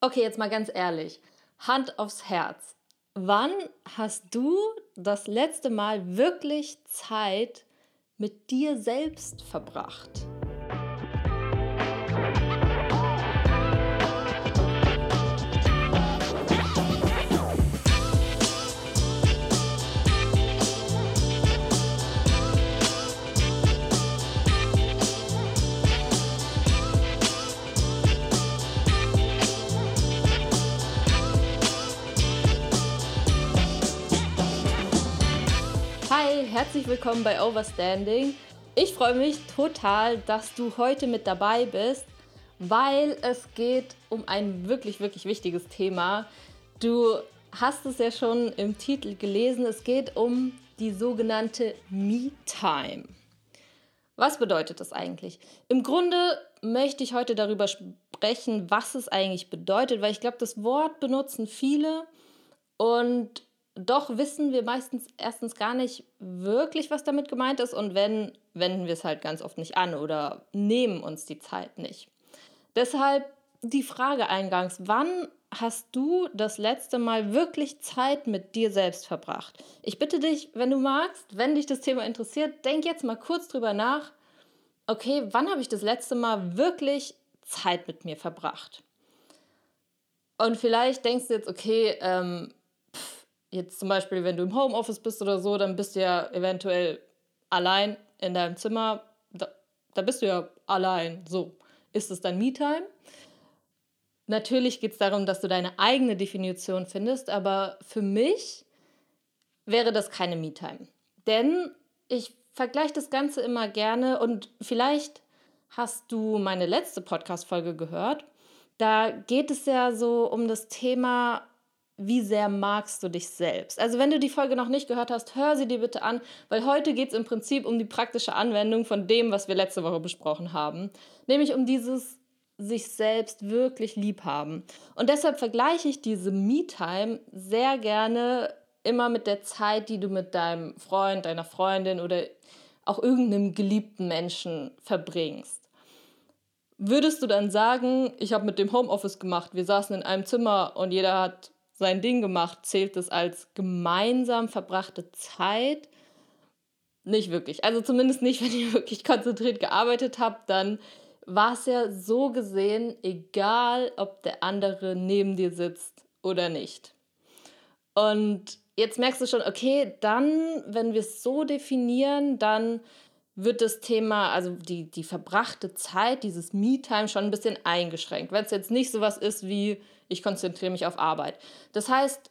Okay, jetzt mal ganz ehrlich. Hand aufs Herz. Wann hast du das letzte Mal wirklich Zeit mit dir selbst verbracht? Herzlich willkommen bei Overstanding. Ich freue mich total, dass du heute mit dabei bist, weil es geht um ein wirklich, wirklich wichtiges Thema. Du hast es ja schon im Titel gelesen, es geht um die sogenannte Me-Time. Was bedeutet das eigentlich? Im Grunde möchte ich heute darüber sprechen, was es eigentlich bedeutet, weil ich glaube, das Wort benutzen viele und doch wissen wir meistens erstens gar nicht wirklich, was damit gemeint ist und wenn, wenden wir es halt ganz oft nicht an oder nehmen uns die Zeit nicht. Deshalb die Frage eingangs, wann hast du das letzte Mal wirklich Zeit mit dir selbst verbracht? Ich bitte dich, wenn du magst, wenn dich das Thema interessiert, denk jetzt mal kurz drüber nach. Okay, wann habe ich das letzte Mal wirklich Zeit mit mir verbracht? Und vielleicht denkst du jetzt, okay, ähm, jetzt zum Beispiel, wenn du im Homeoffice bist oder so, dann bist du ja eventuell allein in deinem Zimmer. Da, da bist du ja allein. So, ist es dann Me-Time? Natürlich geht es darum, dass du deine eigene Definition findest, aber für mich wäre das keine Me-Time. Denn ich vergleiche das Ganze immer gerne und vielleicht hast du meine letzte Podcast-Folge gehört. Da geht es ja so um das Thema wie sehr magst du dich selbst? Also wenn du die Folge noch nicht gehört hast, hör sie dir bitte an, weil heute geht es im Prinzip um die praktische Anwendung von dem, was wir letzte Woche besprochen haben, nämlich um dieses sich selbst wirklich lieb haben. Und deshalb vergleiche ich diese Me-Time sehr gerne immer mit der Zeit, die du mit deinem Freund, deiner Freundin oder auch irgendeinem geliebten Menschen verbringst. Würdest du dann sagen, ich habe mit dem Homeoffice gemacht, wir saßen in einem Zimmer und jeder hat sein Ding gemacht, zählt es als gemeinsam verbrachte Zeit? Nicht wirklich. Also zumindest nicht, wenn ihr wirklich konzentriert gearbeitet habt, dann war es ja so gesehen egal, ob der andere neben dir sitzt oder nicht. Und jetzt merkst du schon, okay, dann, wenn wir es so definieren, dann wird das Thema, also die, die verbrachte Zeit, dieses Me-Time schon ein bisschen eingeschränkt. Wenn es jetzt nicht so was ist wie, ich konzentriere mich auf Arbeit. Das heißt,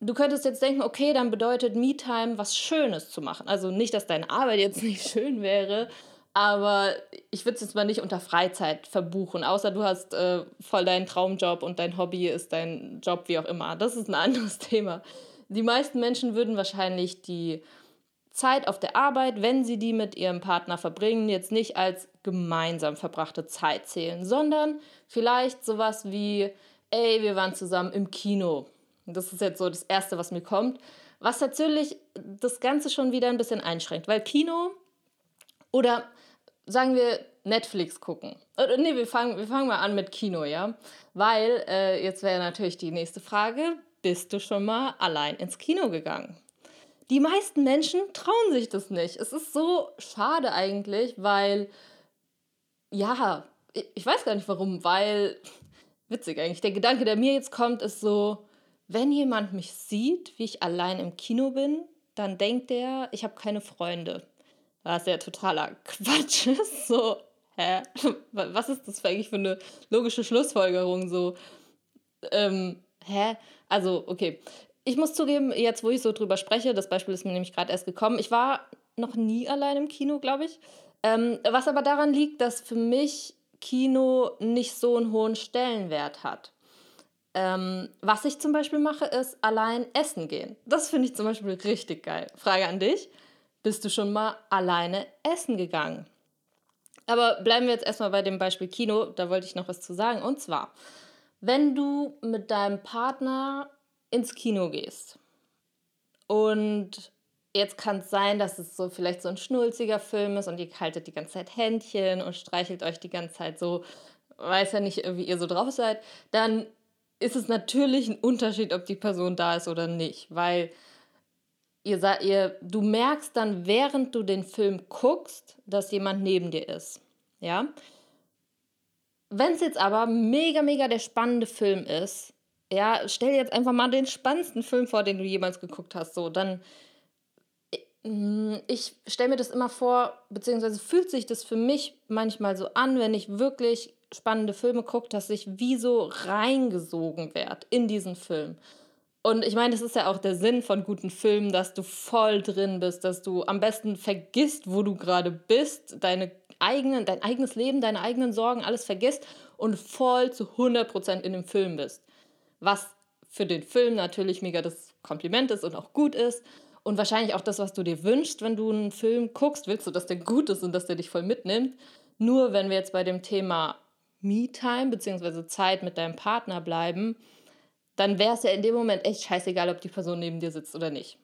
du könntest jetzt denken, okay, dann bedeutet Me-Time was Schönes zu machen. Also nicht, dass deine Arbeit jetzt nicht schön wäre, aber ich würde es jetzt mal nicht unter Freizeit verbuchen, außer du hast äh, voll deinen Traumjob und dein Hobby ist dein Job, wie auch immer. Das ist ein anderes Thema. Die meisten Menschen würden wahrscheinlich die Zeit auf der Arbeit, wenn sie die mit ihrem Partner verbringen, jetzt nicht als gemeinsam verbrachte Zeit zählen, sondern vielleicht sowas wie, ey, wir waren zusammen im Kino. Das ist jetzt so das Erste, was mir kommt. Was natürlich das Ganze schon wieder ein bisschen einschränkt, weil Kino oder sagen wir Netflix gucken. Oder, nee, wir fangen, wir fangen mal an mit Kino, ja. Weil äh, jetzt wäre natürlich die nächste Frage, bist du schon mal allein ins Kino gegangen? die meisten Menschen trauen sich das nicht. Es ist so schade eigentlich, weil, ja, ich weiß gar nicht warum, weil, witzig eigentlich, der Gedanke, der mir jetzt kommt, ist so, wenn jemand mich sieht, wie ich allein im Kino bin, dann denkt er, ich habe keine Freunde. Was ja totaler Quatsch ist. So, hä? Was ist das eigentlich für eine logische Schlussfolgerung? So, ähm, hä? Also, okay ich muss zugeben, jetzt wo ich so drüber spreche, das Beispiel ist mir nämlich gerade erst gekommen, ich war noch nie allein im Kino, glaube ich. Ähm, was aber daran liegt, dass für mich Kino nicht so einen hohen Stellenwert hat. Ähm, was ich zum Beispiel mache, ist allein essen gehen. Das finde ich zum Beispiel richtig geil. Frage an dich: Bist du schon mal alleine essen gegangen? Aber bleiben wir jetzt erstmal bei dem Beispiel Kino, da wollte ich noch was zu sagen. Und zwar, wenn du mit deinem Partner ins Kino gehst und jetzt kann es sein, dass es so vielleicht so ein schnulziger Film ist und ihr haltet die ganze Zeit Händchen und streichelt euch die ganze Zeit so, weiß ja nicht, wie ihr so drauf seid, dann ist es natürlich ein Unterschied, ob die Person da ist oder nicht, weil ihr, ihr, du merkst dann, während du den Film guckst, dass jemand neben dir ist. Ja. Wenn es jetzt aber mega, mega der spannende Film ist, ja, stell jetzt einfach mal den spannendsten Film vor, den du jemals geguckt hast, so, dann ich stelle mir das immer vor, beziehungsweise fühlt sich das für mich manchmal so an, wenn ich wirklich spannende Filme gucke, dass ich wie so reingesogen werde in diesen Film. Und ich meine, das ist ja auch der Sinn von guten Filmen, dass du voll drin bist, dass du am besten vergisst, wo du gerade bist, deine eigenen, dein eigenes Leben, deine eigenen Sorgen, alles vergisst und voll zu 100% in dem Film bist. Was für den Film natürlich mega das Kompliment ist und auch gut ist. Und wahrscheinlich auch das, was du dir wünschst, wenn du einen Film guckst, willst du, dass der gut ist und dass der dich voll mitnimmt. Nur wenn wir jetzt bei dem Thema Me-Time bzw. Zeit mit deinem Partner bleiben, dann wäre es ja in dem Moment echt scheißegal, ob die Person neben dir sitzt oder nicht.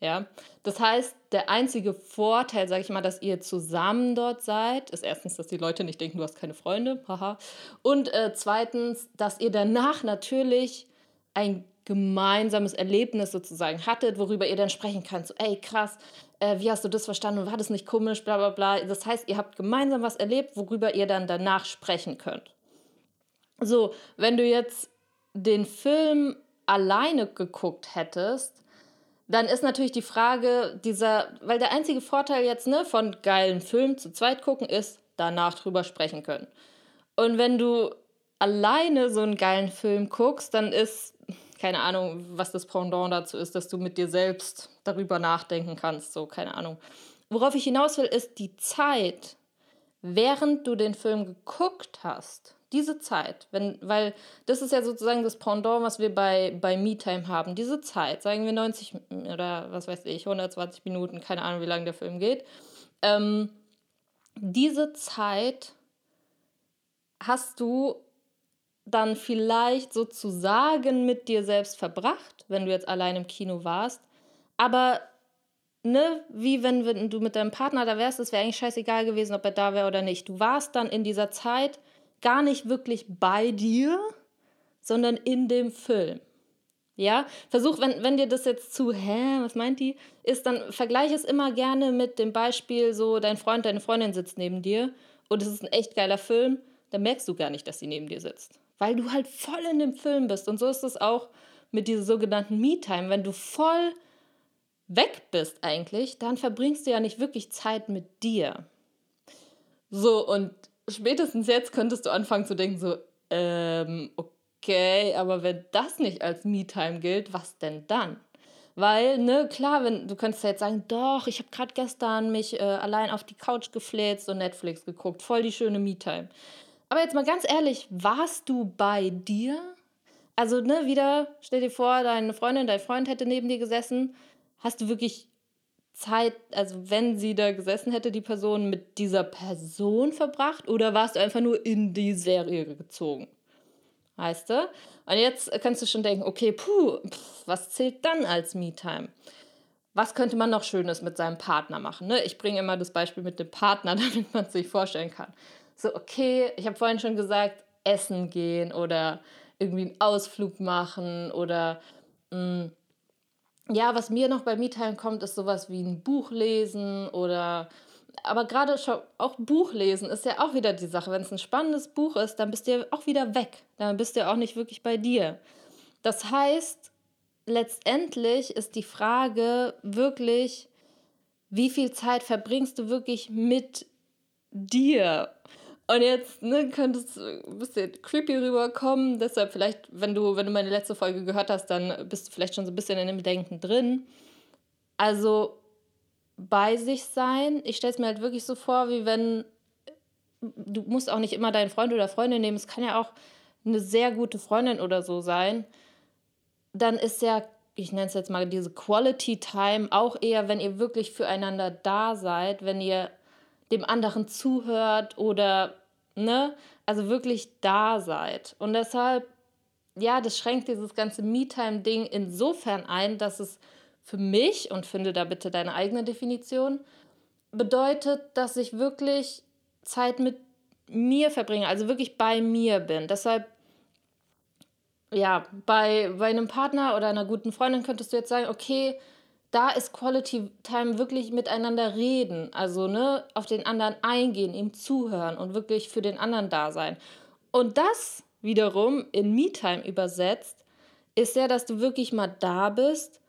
Ja, das heißt, der einzige Vorteil, sage ich mal, dass ihr zusammen dort seid, ist erstens, dass die Leute nicht denken, du hast keine Freunde, haha. Und äh, zweitens, dass ihr danach natürlich ein gemeinsames Erlebnis sozusagen hattet, worüber ihr dann sprechen könnt. So, ey, krass, äh, wie hast du das verstanden? War das nicht komisch? Bla bla bla. Das heißt, ihr habt gemeinsam was erlebt, worüber ihr dann danach sprechen könnt. So, wenn du jetzt den Film alleine geguckt hättest, dann ist natürlich die Frage dieser, weil der einzige Vorteil jetzt ne, von geilen Filmen zu zweit gucken ist, danach drüber sprechen können. Und wenn du alleine so einen geilen Film guckst, dann ist, keine Ahnung, was das Pendant dazu ist, dass du mit dir selbst darüber nachdenken kannst, so, keine Ahnung. Worauf ich hinaus will, ist die Zeit, während du den Film geguckt hast, diese Zeit, wenn, weil das ist ja sozusagen das Pendant, was wir bei, bei MeTime haben. Diese Zeit, sagen wir 90 oder was weiß ich, 120 Minuten, keine Ahnung, wie lange der Film geht. Ähm, diese Zeit hast du dann vielleicht sozusagen mit dir selbst verbracht, wenn du jetzt allein im Kino warst. Aber ne, wie wenn, wenn du mit deinem Partner da wärst, es wäre eigentlich scheißegal gewesen, ob er da wäre oder nicht. Du warst dann in dieser Zeit gar nicht wirklich bei dir, sondern in dem Film. Ja, versuch, wenn, wenn dir das jetzt zu, hä, was meint die, ist, dann vergleich es immer gerne mit dem Beispiel, so dein Freund, deine Freundin sitzt neben dir und es ist ein echt geiler Film, dann merkst du gar nicht, dass sie neben dir sitzt. Weil du halt voll in dem Film bist. Und so ist es auch mit dieser sogenannten Me-Time. Wenn du voll weg bist eigentlich, dann verbringst du ja nicht wirklich Zeit mit dir. So, und spätestens jetzt könntest du anfangen zu denken, so, ähm, okay, aber wenn das nicht als Me-Time gilt, was denn dann? Weil, ne, klar, wenn du könntest ja jetzt sagen, doch, ich habe gerade gestern mich äh, allein auf die Couch gefläzt und Netflix geguckt, voll die schöne Me-Time. Aber jetzt mal ganz ehrlich, warst du bei dir? Also, ne, wieder, stell dir vor, deine Freundin, dein Freund hätte neben dir gesessen. Hast du wirklich Zeit, also wenn sie da gesessen hätte, die Person mit dieser Person verbracht oder warst du einfach nur in die Serie gezogen? Weißt du? Und jetzt kannst du schon denken, okay, puh, pff, was zählt dann als Me-Time? Was könnte man noch Schönes mit seinem Partner machen? Ne? Ich bringe immer das Beispiel mit dem Partner, damit man es sich vorstellen kann. So, okay, ich habe vorhin schon gesagt, essen gehen oder irgendwie einen Ausflug machen oder mh, mm, ja, was mir noch bei MeTime kommt, ist sowas wie ein Buch lesen oder aber gerade auch Buch lesen ist ja auch wieder die Sache. Wenn es ein spannendes Buch ist, dann bist du ja auch wieder weg. Dann bist du ja auch nicht wirklich bei dir. Das heißt, letztendlich ist die Frage wirklich, wie viel Zeit verbringst du wirklich mit dir? Und jetzt ne, könnte es ein bisschen creepy rüberkommen. Deshalb vielleicht, wenn du, wenn du meine letzte Folge gehört hast, dann bist du vielleicht schon so ein bisschen in dem Denken drin. Also bei sich sein. Ich stelle es mir halt wirklich so vor, wie wenn du musst auch nicht immer deinen Freund oder Freundin nehmen. Es kann ja auch eine sehr gute Freundin oder so sein. Dann ist ja, ich nenne es jetzt mal diese Quality Time auch eher, wenn ihr wirklich füreinander da seid, wenn ihr dem anderen zuhört oder, ne, also wirklich da seid. Und deshalb, ja, das schränkt dieses ganze Me-Time-Ding insofern ein, dass es für mich, und finde da bitte deine eigene Definition, bedeutet, dass ich wirklich Zeit mit mir verbringe, also wirklich bei mir bin. Deshalb ja, bei, bei einem Partner oder einer guten Freundin könntest du jetzt sagen, okay, da ist Quality Time wirklich miteinander reden, also ne, auf den anderen eingehen, ihm zuhören und wirklich für den anderen da sein. Und das wiederum in Me-Time übersetzt, ist ja, dass du wirklich mal da bist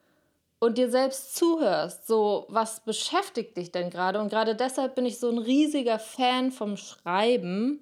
und dir selbst zuhörst. So, was beschäftigt dich denn gerade? Und gerade deshalb bin ich so ein riesiger Fan vom Schreiben.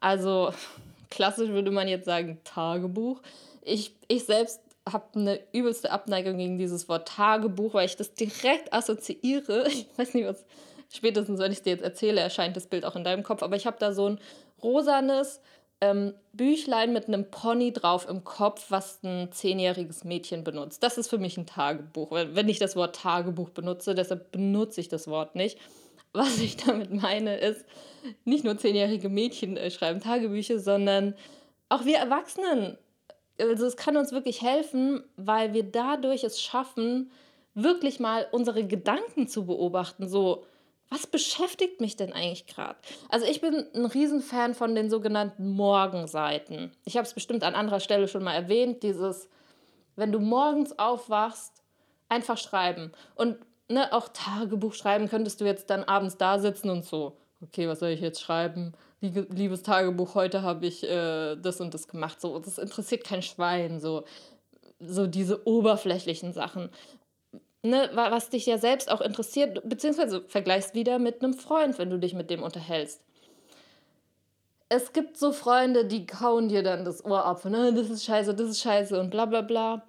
Also, klassisch würde man jetzt sagen Tagebuch. Ich, ich selbst habe eine übelste Abneigung gegen dieses Wort Tagebuch, weil ich das direkt assoziiere. Ich weiß nicht, was spätestens, wenn ich dir jetzt erzähle, erscheint das Bild auch in deinem Kopf, aber ich habe da so ein rosanes ähm, Büchlein mit einem Pony drauf im Kopf, was ein zehnjähriges Mädchen benutzt. Das ist für mich ein Tagebuch, wenn ich das Wort Tagebuch benutze, deshalb benutze ich das Wort nicht. Was ich damit meine, ist, nicht nur zehnjährige Mädchen äh, schreiben Tagebücher, sondern auch wir Erwachsenen also es kann uns wirklich helfen, weil wir dadurch es schaffen, wirklich mal unsere Gedanken zu beobachten. So, was beschäftigt mich denn eigentlich gerade? Also ich bin ein Riesenfan von den sogenannten Morgenseiten. Ich habe es bestimmt an anderer Stelle schon mal erwähnt, dieses, wenn du morgens aufwachst, einfach schreiben. Und ne, auch Tagebuch schreiben könntest du jetzt dann abends da sitzen und so, okay, was soll ich jetzt schreiben? Liebes Tagebuch, heute habe ich äh, das und das gemacht. So, das interessiert kein Schwein. So, so diese oberflächlichen Sachen. Ne, was dich ja selbst auch interessiert, beziehungsweise vergleichst wieder mit einem Freund, wenn du dich mit dem unterhältst. Es gibt so Freunde, die kauen dir dann das Ohr ab, ne, das ist scheiße, das ist scheiße und bla bla bla.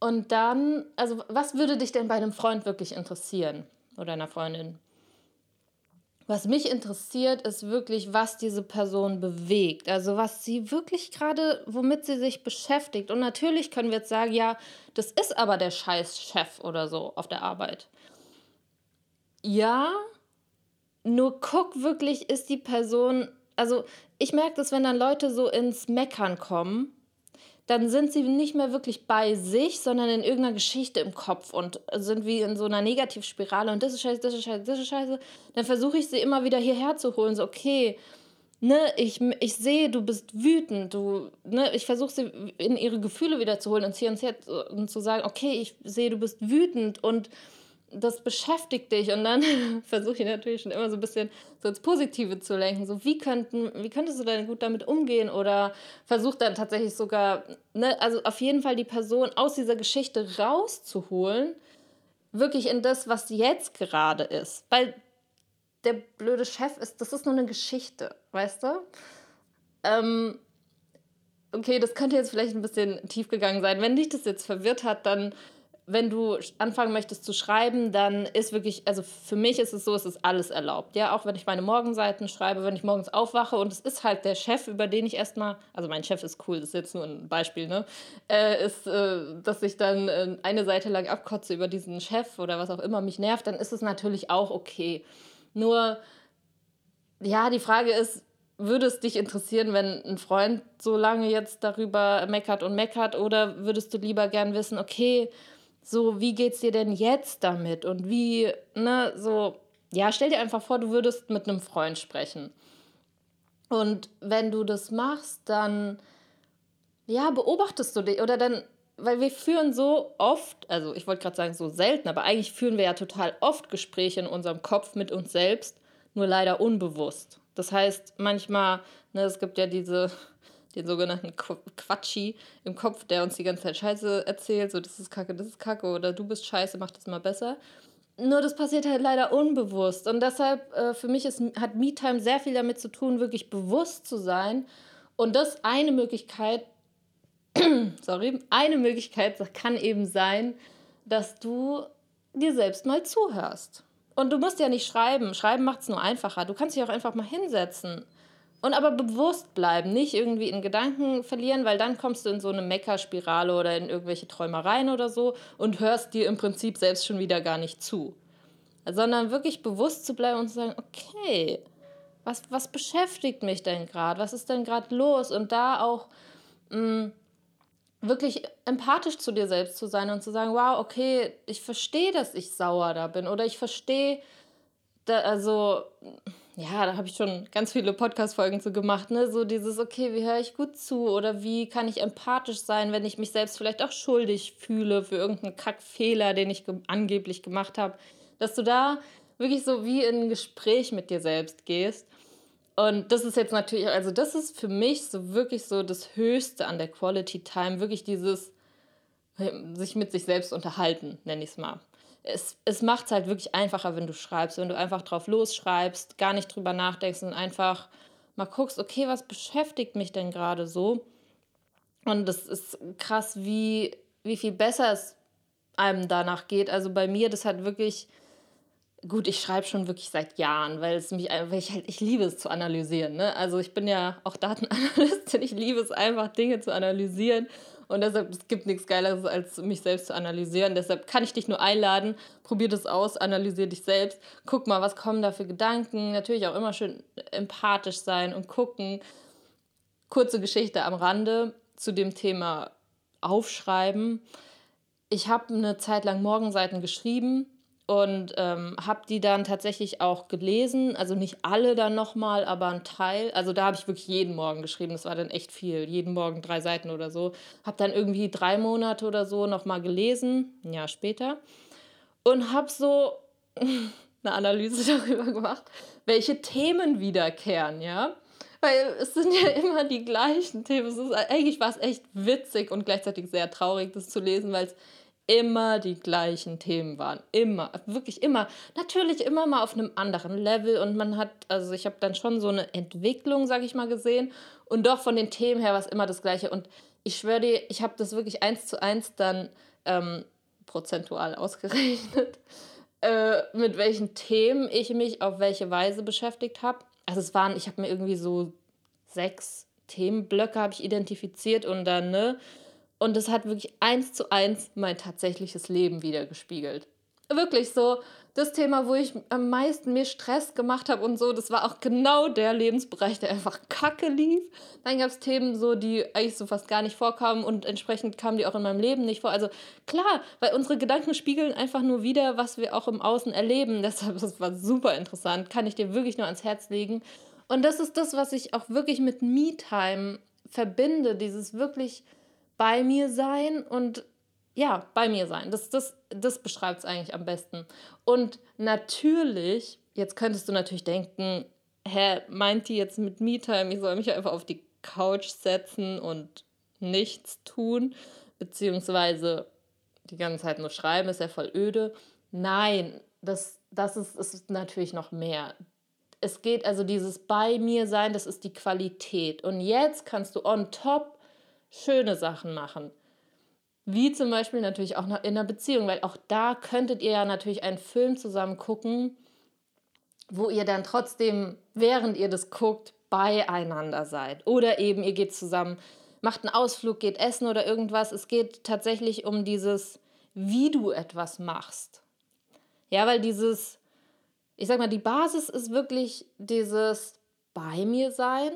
Und dann, also was würde dich denn bei einem Freund wirklich interessieren oder einer Freundin? Was mich interessiert, ist wirklich, was diese Person bewegt. Also was sie wirklich gerade, womit sie sich beschäftigt. Und natürlich können wir jetzt sagen, ja, das ist aber der scheiß Chef oder so auf der Arbeit. Ja, nur guck wirklich, ist die Person, also ich merke das, wenn dann Leute so ins Meckern kommen dann sind sie nicht mehr wirklich bei sich, sondern in irgendeiner Geschichte im Kopf und sind wie in so einer Negativspirale und das ist scheiße, das ist scheiße, das ist scheiße. Dann versuche ich sie immer wieder hierher zu holen, so okay, ne, ich, ich sehe, du bist wütend, du, ne, ich versuche sie in ihre Gefühle wieder zu holen und hier und jetzt und zu sagen, okay, ich sehe, du bist wütend und das beschäftigt dich und dann versuche ich natürlich schon immer so ein bisschen so ins Positive zu lenken. So, wie, könnten, wie könntest du denn gut damit umgehen? Oder versuch dann tatsächlich sogar, ne, also auf jeden Fall die Person aus dieser Geschichte rauszuholen, wirklich in das, was jetzt gerade ist. Weil der blöde Chef ist, das ist nur eine Geschichte, weißt du? Ähm, okay, das könnte jetzt vielleicht ein bisschen tief gegangen sein. Wenn dich das jetzt verwirrt hat, dann wenn du anfangen möchtest zu schreiben, dann ist wirklich, also für mich ist es so, es ist alles erlaubt. Ja, auch wenn ich meine Morgenseiten schreibe, wenn ich morgens aufwache und es ist halt der Chef, über den ich erstmal, also mein Chef ist cool, das ist jetzt nur ein Beispiel, ne, äh, ist, äh, dass ich dann äh, eine Seite lang abkotze über diesen Chef oder was auch immer mich nervt, dann ist es natürlich auch okay. Nur, ja, die Frage ist, würde es dich interessieren, wenn ein Freund so lange jetzt darüber meckert und meckert oder würdest du lieber gern wissen, okay, so, wie geht's dir denn jetzt damit? Und wie, ne, so, ja, stell dir einfach vor, du würdest mit einem Freund sprechen. Und wenn du das machst, dann, ja, beobachtest du dich oder dann, weil wir führen so oft, also ich wollte gerade sagen so selten, aber eigentlich führen wir ja total oft Gespräche in unserem Kopf mit uns selbst, nur leider unbewusst. Das heißt, manchmal, ne, es gibt ja diese den sogenannten Quatschi im Kopf, der uns die ganze Zeit Scheiße erzählt, so das ist Kacke, das ist Kacke oder du bist Scheiße, mach das mal besser. Nur das passiert halt leider unbewusst und deshalb äh, für mich ist, hat MeTime sehr viel damit zu tun, wirklich bewusst zu sein und das eine Möglichkeit, sorry, eine Möglichkeit kann eben sein, dass du dir selbst mal zuhörst. Und du musst ja nicht schreiben. Schreiben macht es nur einfacher. Du kannst dich auch einfach mal hinsetzen und aber bewusst bleiben, nicht irgendwie in Gedanken verlieren, weil dann kommst du in so eine Meckerspirale oder in irgendwelche Träumereien oder so und hörst dir im Prinzip selbst schon wieder gar nicht zu. Sondern wirklich bewusst zu bleiben und zu sagen, okay, was, was beschäftigt mich denn gerade? Was ist denn gerade los? Und da auch mh, mm, wirklich empathisch zu dir selbst zu sein und zu sagen, wow, okay, ich verstehe, dass ich sauer da bin oder ich verstehe, also ja, da habe ich schon ganz viele Podcast-Folgen zu gemacht, ne? So dieses, okay, wie höre ich gut zu oder wie kann ich empathisch sein, wenn ich mich selbst vielleicht auch schuldig fühle für irgendeinen Kackfehler, den ich ge angeblich gemacht habe. Dass du da wirklich so wie in ein Gespräch mit dir selbst gehst. Und das ist jetzt natürlich, also das ist für mich so wirklich so das Höchste an der Quality Time, wirklich dieses sich mit sich selbst unterhalten, nenne ich es mal es, es macht es halt wirklich einfacher, wenn du schreibst, wenn du einfach drauf losschreibst, gar nicht drüber nachdenkst und einfach mal guckst, okay, was beschäftigt mich denn gerade so? Und das ist krass, wie, wie viel besser es einem danach geht. Also bei mir, das hat wirklich, gut, ich schreibe schon wirklich seit Jahren, weil es mich, weil ich halt, ich liebe es zu analysieren. Ne? Also ich bin ja auch Datenanalystin, ich liebe es einfach, Dinge zu analysieren und deshalb, es gibt nichts Geileres, als mich selbst zu analysieren. Deshalb kann ich dich nur einladen, probier das aus, analysier dich selbst, guck mal, was kommen da für Gedanken. Natürlich auch immer schön empathisch sein und gucken. Kurze Geschichte am Rande zu dem Thema Aufschreiben. Ich habe eine Zeit lang Morgenseiten geschrieben und ähm, habe die dann tatsächlich auch gelesen. Also nicht alle dann nochmal, aber ein Teil. Also da habe ich wirklich jeden Morgen geschrieben. Das war dann echt viel. Jeden Morgen drei Seiten oder so. Habe dann irgendwie drei Monate oder so nochmal gelesen, ein Jahr später. Und habe so eine Analyse darüber gemacht, welche Themen wiederkehren, ja. Weil es sind ja immer die gleichen Themen. Es ist, eigentlich war es echt witzig und gleichzeitig sehr traurig, das zu lesen, weil es immer die gleichen Themen waren. Immer, wirklich immer. Natürlich immer mal auf einem anderen Level und man hat, also ich habe dann schon so eine Entwicklung, sag ich mal, gesehen und doch von den Themen her war es immer das Gleiche. Und ich schwöre dir, ich habe das wirklich eins zu eins dann ähm, prozentual ausgerechnet, äh, mit welchen Themen ich mich auf welche Weise beschäftigt habe. Also es waren, ich habe mir irgendwie so sechs Themenblöcke habe ich identifiziert und dann, ne, und es hat wirklich eins zu eins mein tatsächliches Leben wiedergespiegelt. Wirklich so, das Thema, wo ich am meisten mir Stress gemacht habe und so, das war auch genau der Lebensbereich, der einfach kacke lief. Dann gab es Themen so, die eigentlich so fast gar nicht vorkamen und entsprechend kamen die auch in meinem Leben nicht vor. Also klar, weil unsere Gedanken spiegeln einfach nur wieder, was wir auch im Außen erleben. Deshalb, das war super interessant, kann ich dir wirklich nur ans Herz legen. Und das ist das, was ich auch wirklich mit Me-Time verbinde, dieses wirklich bei mir sein und ja, bei mir sein. Das, das, das beschreibt es eigentlich am besten. Und natürlich, jetzt könntest du natürlich denken, hä, meint die jetzt mit Me-Time, ich soll mich einfach auf die Couch setzen und nichts tun, beziehungsweise die ganze Zeit nur schreiben, ist ja voll öde. Nein, das, das ist, ist natürlich noch mehr. Es geht also dieses bei mir sein, das ist die Qualität. Und jetzt kannst du on top schöne Sachen machen. Wie zum Beispiel natürlich auch in einer Beziehung, weil auch da könntet ihr ja natürlich einen Film zusammen gucken, wo ihr dann trotzdem, während ihr das guckt, beieinander seid. Oder eben ihr geht zusammen, macht einen Ausflug, geht essen oder irgendwas. Es geht tatsächlich um dieses, wie du etwas machst. Ja, weil dieses, ich sag mal, die Basis ist wirklich dieses bei mir sein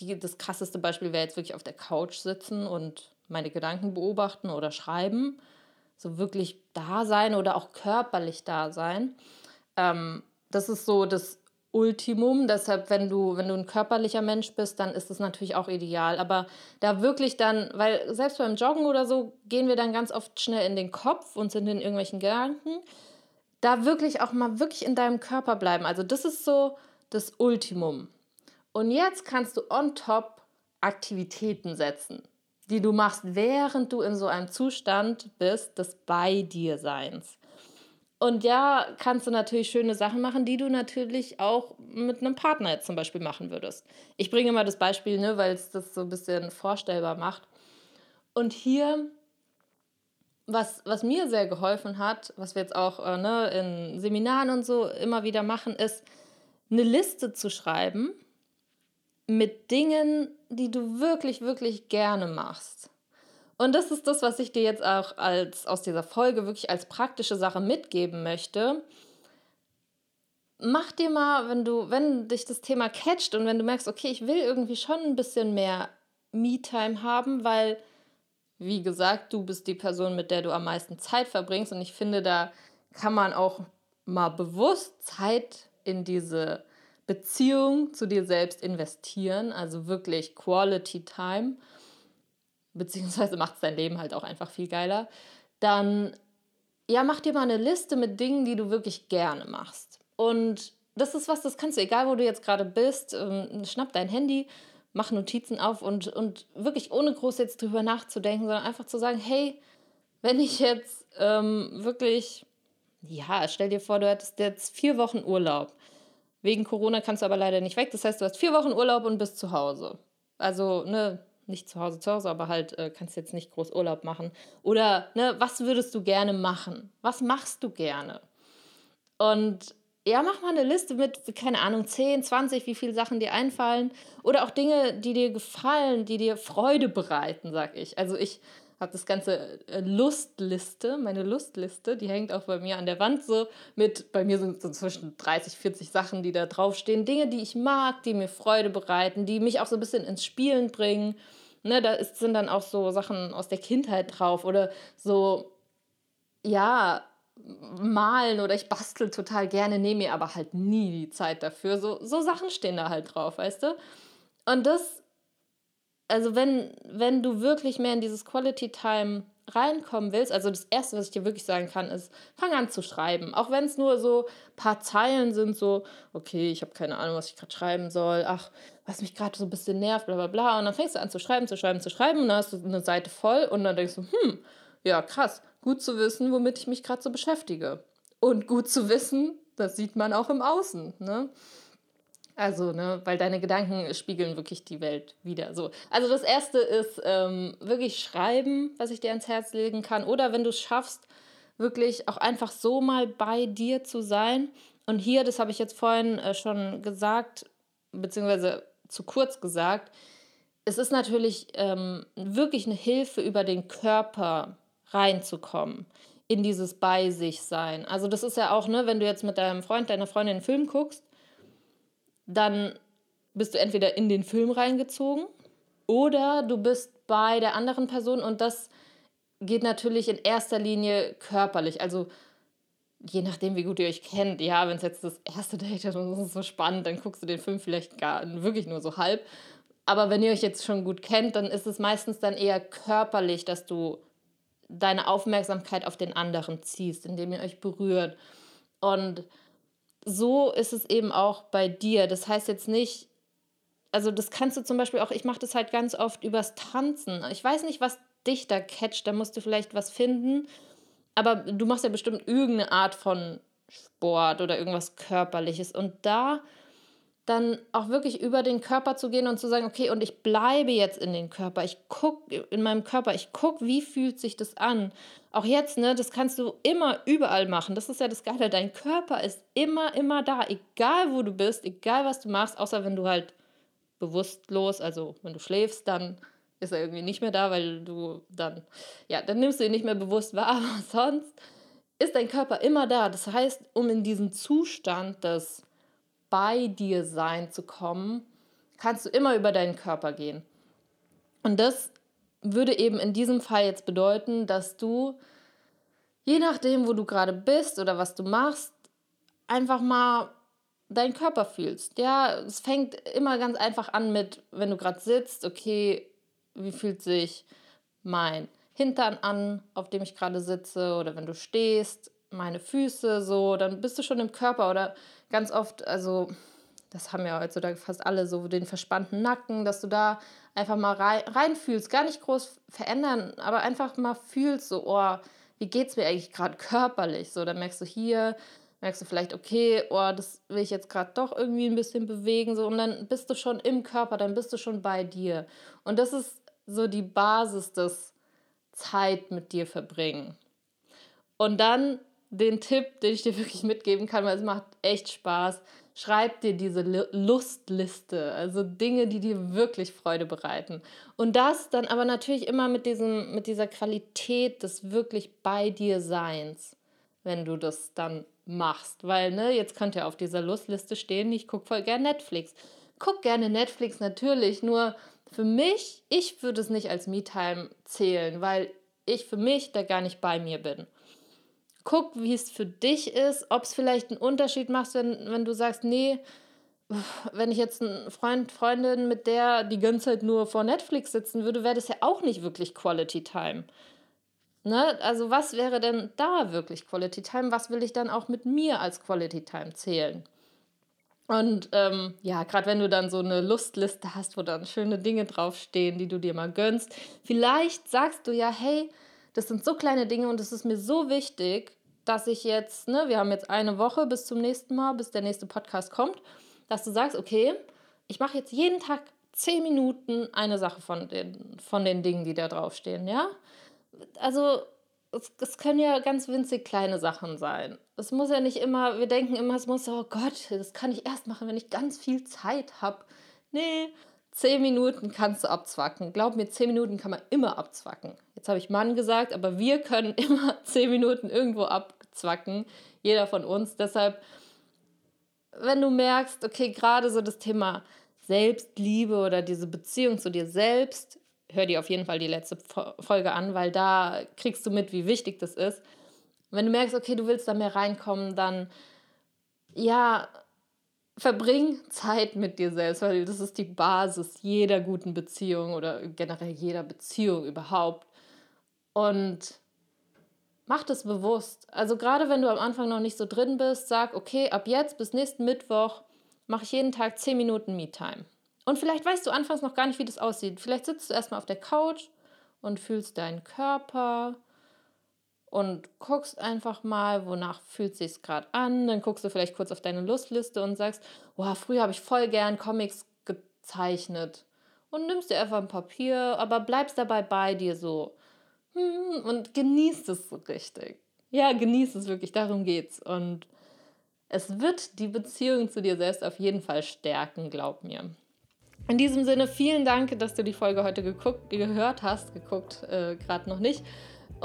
die, das krasseste Beispiel wäre jetzt wirklich auf der Couch sitzen und meine Gedanken beobachten oder schreiben. So wirklich da sein oder auch körperlich da sein. Ähm, das ist so das Ultimum. Deshalb, wenn du, wenn du ein körperlicher Mensch bist, dann ist das natürlich auch ideal. Aber da wirklich dann, weil selbst beim Joggen oder so gehen wir dann ganz oft schnell in den Kopf und sind in irgendwelchen Gedanken. Da wirklich auch mal wirklich in deinem Körper bleiben. Also das ist so das Ultimum. Und jetzt kannst du on top Aktivitäten setzen, die du machst, während du in so einem Zustand bist des bei dir Seins. Und ja, kannst du natürlich schöne Sachen machen, die du natürlich auch mit einem Partner jetzt zum Beispiel machen würdest. Ich bringe mal das Beispiel, ne, weil es das so ein bisschen vorstellbar macht. Und hier, was, was mir sehr geholfen hat, was wir jetzt auch äh, ne, in Seminaren und so immer wieder machen, ist, eine Liste zu schreiben mit Dingen, die du wirklich, wirklich gerne machst. Und das ist das, was ich dir jetzt auch als, aus dieser Folge wirklich als praktische Sache mitgeben möchte. Mach dir mal, wenn du, wenn dich das Thema catcht und wenn du merkst, okay, ich will irgendwie schon ein bisschen mehr Me-Time haben, weil, wie gesagt, du bist die Person, mit der du am meisten Zeit verbringst. Und ich finde, da kann man auch mal bewusst Zeit in diese Beziehung zu dir selbst investieren, also wirklich Quality Time, beziehungsweise macht es dein Leben halt auch einfach viel geiler, dann ja, mach dir mal eine Liste mit Dingen, die du wirklich gerne machst. Und das ist was, das kannst du, egal wo du jetzt gerade bist, ähm, schnapp dein Handy, mach Notizen auf und, und wirklich ohne groß jetzt drüber nachzudenken, sondern einfach zu sagen, hey, wenn ich jetzt ähm, wirklich, ja, stell dir vor, du hättest jetzt vier Wochen Urlaub. Wegen Corona kannst du aber leider nicht weg. Das heißt, du hast vier Wochen Urlaub und bist zu Hause. Also, ne, nicht zu Hause zu Hause, aber halt äh, kannst jetzt nicht groß Urlaub machen. Oder, ne, was würdest du gerne machen? Was machst du gerne? Und ja, mach mal eine Liste mit, keine Ahnung, 10, 20, wie viele Sachen dir einfallen. Oder auch Dinge, die dir gefallen, die dir Freude bereiten, sag ich. Also ich habe das ganze äh, Lustliste, meine Lustliste, die hängt auch bei mir an der Wand so mit, bei mir sind so zwischen 30, 40 Sachen, die da draufstehen. Dinge, die ich mag, die mir Freude bereiten, die mich auch so ein bisschen ins Spielen bringen. Ne, da ist, sind dann auch so Sachen aus der Kindheit drauf oder so, ja, malen oder ich bastel total gerne, nehme mir aber halt nie die Zeit dafür. So, so Sachen stehen da halt drauf, weißt du? Und das, also wenn, wenn du wirklich mehr in dieses Quality Time reinkommen willst, also das Erste, was ich dir wirklich sagen kann, ist, fang an zu schreiben. Auch wenn es nur so ein paar Zeilen sind, so, okay, ich habe keine Ahnung, was ich gerade schreiben soll, ach, was mich gerade so ein bisschen nervt, bla bla bla. Und dann fängst du an zu schreiben, zu schreiben, zu schreiben und dann hast du eine Seite voll und dann denkst du, hm, ja, krass, gut zu wissen, womit ich mich gerade so beschäftige. Und gut zu wissen, das sieht man auch im Außen. Ne? Also, ne, weil deine Gedanken spiegeln wirklich die Welt wieder. So. Also das erste ist ähm, wirklich schreiben, was ich dir ans Herz legen kann. Oder wenn du es schaffst, wirklich auch einfach so mal bei dir zu sein. Und hier, das habe ich jetzt vorhin äh, schon gesagt, beziehungsweise zu kurz gesagt, es ist natürlich ähm, wirklich eine Hilfe über den Körper reinzukommen in dieses bei sich sein. Also das ist ja auch, ne, wenn du jetzt mit deinem Freund, deiner Freundin einen Film guckst, dann bist du entweder in den Film reingezogen oder du bist bei der anderen Person und das geht natürlich in erster Linie körperlich. Also je nachdem, wie gut ihr euch kennt, ja, wenn es jetzt das erste Date ist und es ist so spannend, dann guckst du den Film vielleicht gar wirklich nur so halb. Aber wenn ihr euch jetzt schon gut kennt, dann ist es meistens dann eher körperlich, dass du deine Aufmerksamkeit auf den anderen ziehst, indem ihr euch berührt. Und so ist es eben auch bei dir. Das heißt jetzt nicht, also das kannst du zum Beispiel auch, ich mache das halt ganz oft übers Tanzen. Ich weiß nicht, was dich da catcht, da musst du vielleicht was finden. Aber du machst ja bestimmt irgendeine Art von Sport oder irgendwas Körperliches. Und da dann auch wirklich über den Körper zu gehen und zu sagen, okay, und ich bleibe jetzt in den Körper. Ich gucke in meinem Körper, ich gucke, wie fühlt sich das an. Auch jetzt, ne, das kannst du immer überall machen. Das ist ja das Geile. Dein Körper ist immer, immer da, egal wo du bist, egal was du machst, außer wenn du halt bewusstlos, also wenn du schläfst, dann ist er irgendwie nicht mehr da, weil du dann, ja, dann nimmst du ihn nicht mehr bewusst wahr, aber sonst ist dein Körper immer da. Das heißt, um in diesen Zustand des bei dir sein zu kommen, kannst du immer über deinen Körper gehen. Und das würde eben in diesem Fall jetzt bedeuten, dass du, je nachdem, wo du gerade bist oder was du machst, einfach mal deinen Körper fühlst. Ja, es fängt immer ganz einfach an mit, wenn du gerade sitzt, okay, wie fühlt sich mein Hintern an, auf dem ich gerade sitze, oder wenn du stehst, meine Füße so, dann bist du schon im Körper oder ganz oft, also das haben ja heutzutage fast alle so den verspannten Nacken, dass du da einfach mal rein, reinfühlst, gar nicht groß verändern, aber einfach mal fühlst, so, oh, wie geht's mir eigentlich gerade körperlich? So, dann merkst du hier, merkst du vielleicht, okay, oh, das will ich jetzt gerade doch irgendwie ein bisschen bewegen, so, und dann bist du schon im Körper, dann bist du schon bei dir. Und das ist so die Basis des Zeit mit dir verbringen. Und dann den Tipp, den ich dir wirklich mitgeben kann, weil es macht echt Spaß. Schreib dir diese Lustliste, also Dinge, die dir wirklich Freude bereiten. Und das dann aber natürlich immer mit, diesem, mit dieser Qualität des wirklich bei dir Seins, wenn du das dann machst. Weil, ne, jetzt könnte ja auf dieser Lustliste stehen, ich gucke voll gerne Netflix. Guck gerne Netflix natürlich, nur für mich, ich würde es nicht als Me-Time zählen, weil ich für mich da gar nicht bei mir bin guck, wie es für dich ist, ob es vielleicht einen Unterschied macht, wenn, wenn du sagst, nee, wenn ich jetzt einen Freund, Freundin, mit der die ganze Zeit nur vor Netflix sitzen würde, wäre das ja auch nicht wirklich Quality Time. Ne? Also was wäre denn da wirklich Quality Time? Was will ich dann auch mit mir als Quality Time zählen? Und ähm, ja, gerade wenn du dann so eine Lustliste hast, wo dann schöne Dinge draufstehen, die du dir mal gönnst, vielleicht sagst du ja, hey, das sind so kleine Dinge und es ist mir so wichtig, dass ich jetzt, ne, wir haben jetzt eine Woche bis zum nächsten Mal, bis der nächste Podcast kommt dass du sagst, okay, ich mache jetzt jeden Tag zehn Minuten eine Sache von den, von den Dingen, die da draufstehen, ja? Also es, es können ja ganz winzig kleine Sachen sein. Es muss ja nicht immer, wir denken immer, es muss, oh Gott, das kann ich erst machen, wenn ich ganz viel Zeit habe. Nee, zehn Minuten kannst du abzwacken. Glaub mir, zehn Minuten kann man immer abzwacken. Jetzt habe ich Mann gesagt, aber wir können immer zehn Minuten irgendwo abzwacken. Jeder von uns. Deshalb wenn du merkst, okay, gerade so das Thema Selbstliebe oder diese Beziehung zu dir selbst, hör dir auf jeden Fall die letzte Folge an, weil da kriegst du mit, wie wichtig das ist. Wenn du merkst, okay, du willst da mehr reinkommen, dann ja, verbring Zeit mit dir selbst, weil das ist die Basis jeder guten Beziehung oder generell jeder Beziehung überhaupt. Und mach das bewusst. Also gerade wenn du am Anfang noch nicht so drin bist, sag, okay, ab jetzt bis nächsten Mittwoch mache ich jeden Tag 10 Minuten Me-Time. Und vielleicht weißt du anfangs noch gar nicht, wie das aussieht. Vielleicht sitzt du erstmal auf der Couch und fühlst deinen Körper und guckst einfach mal, wonach fühlt sich gerade an. Dann guckst du vielleicht kurz auf deine Lustliste und sagst, wow, früher habe ich voll gern Comics gezeichnet. Und nimmst dir einfach ein Papier, aber bleibst dabei bei dir so hm, und genießt es so richtig. Ja, genießt es wirklich, darum geht's. Und es wird die Beziehung zu dir selbst auf jeden Fall stärken, glaub mir. In diesem Sinne, vielen Dank, dass du die Folge heute geguckt, gehört hast, geguckt, äh, gerade noch nicht.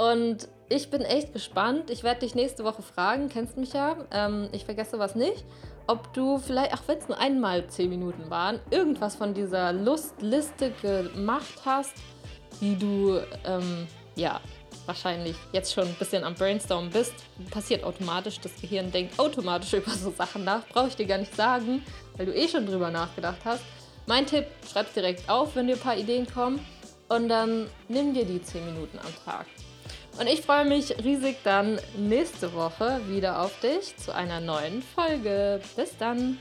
Und ich bin echt gespannt. Ich werde dich nächste Woche fragen, kennst mich ja, ähm, ich vergesse was nicht, ob du vielleicht, auch wenn es nur einmal zehn Minuten waren, irgendwas von dieser Lustliste gemacht hast, die du ähm, ja, wahrscheinlich jetzt schon ein bisschen am Brainstormen bist, passiert automatisch. Das Gehirn denkt automatisch über so Sachen nach. Brauche ich dir gar nicht sagen, weil du eh schon drüber nachgedacht hast. Mein Tipp, schreib direkt auf, wenn dir ein paar Ideen kommen. Und dann nimm dir die 10 Minuten am Tag. Und ich freue mich riesig dann nächste Woche wieder auf dich zu einer neuen Folge. Bis dann!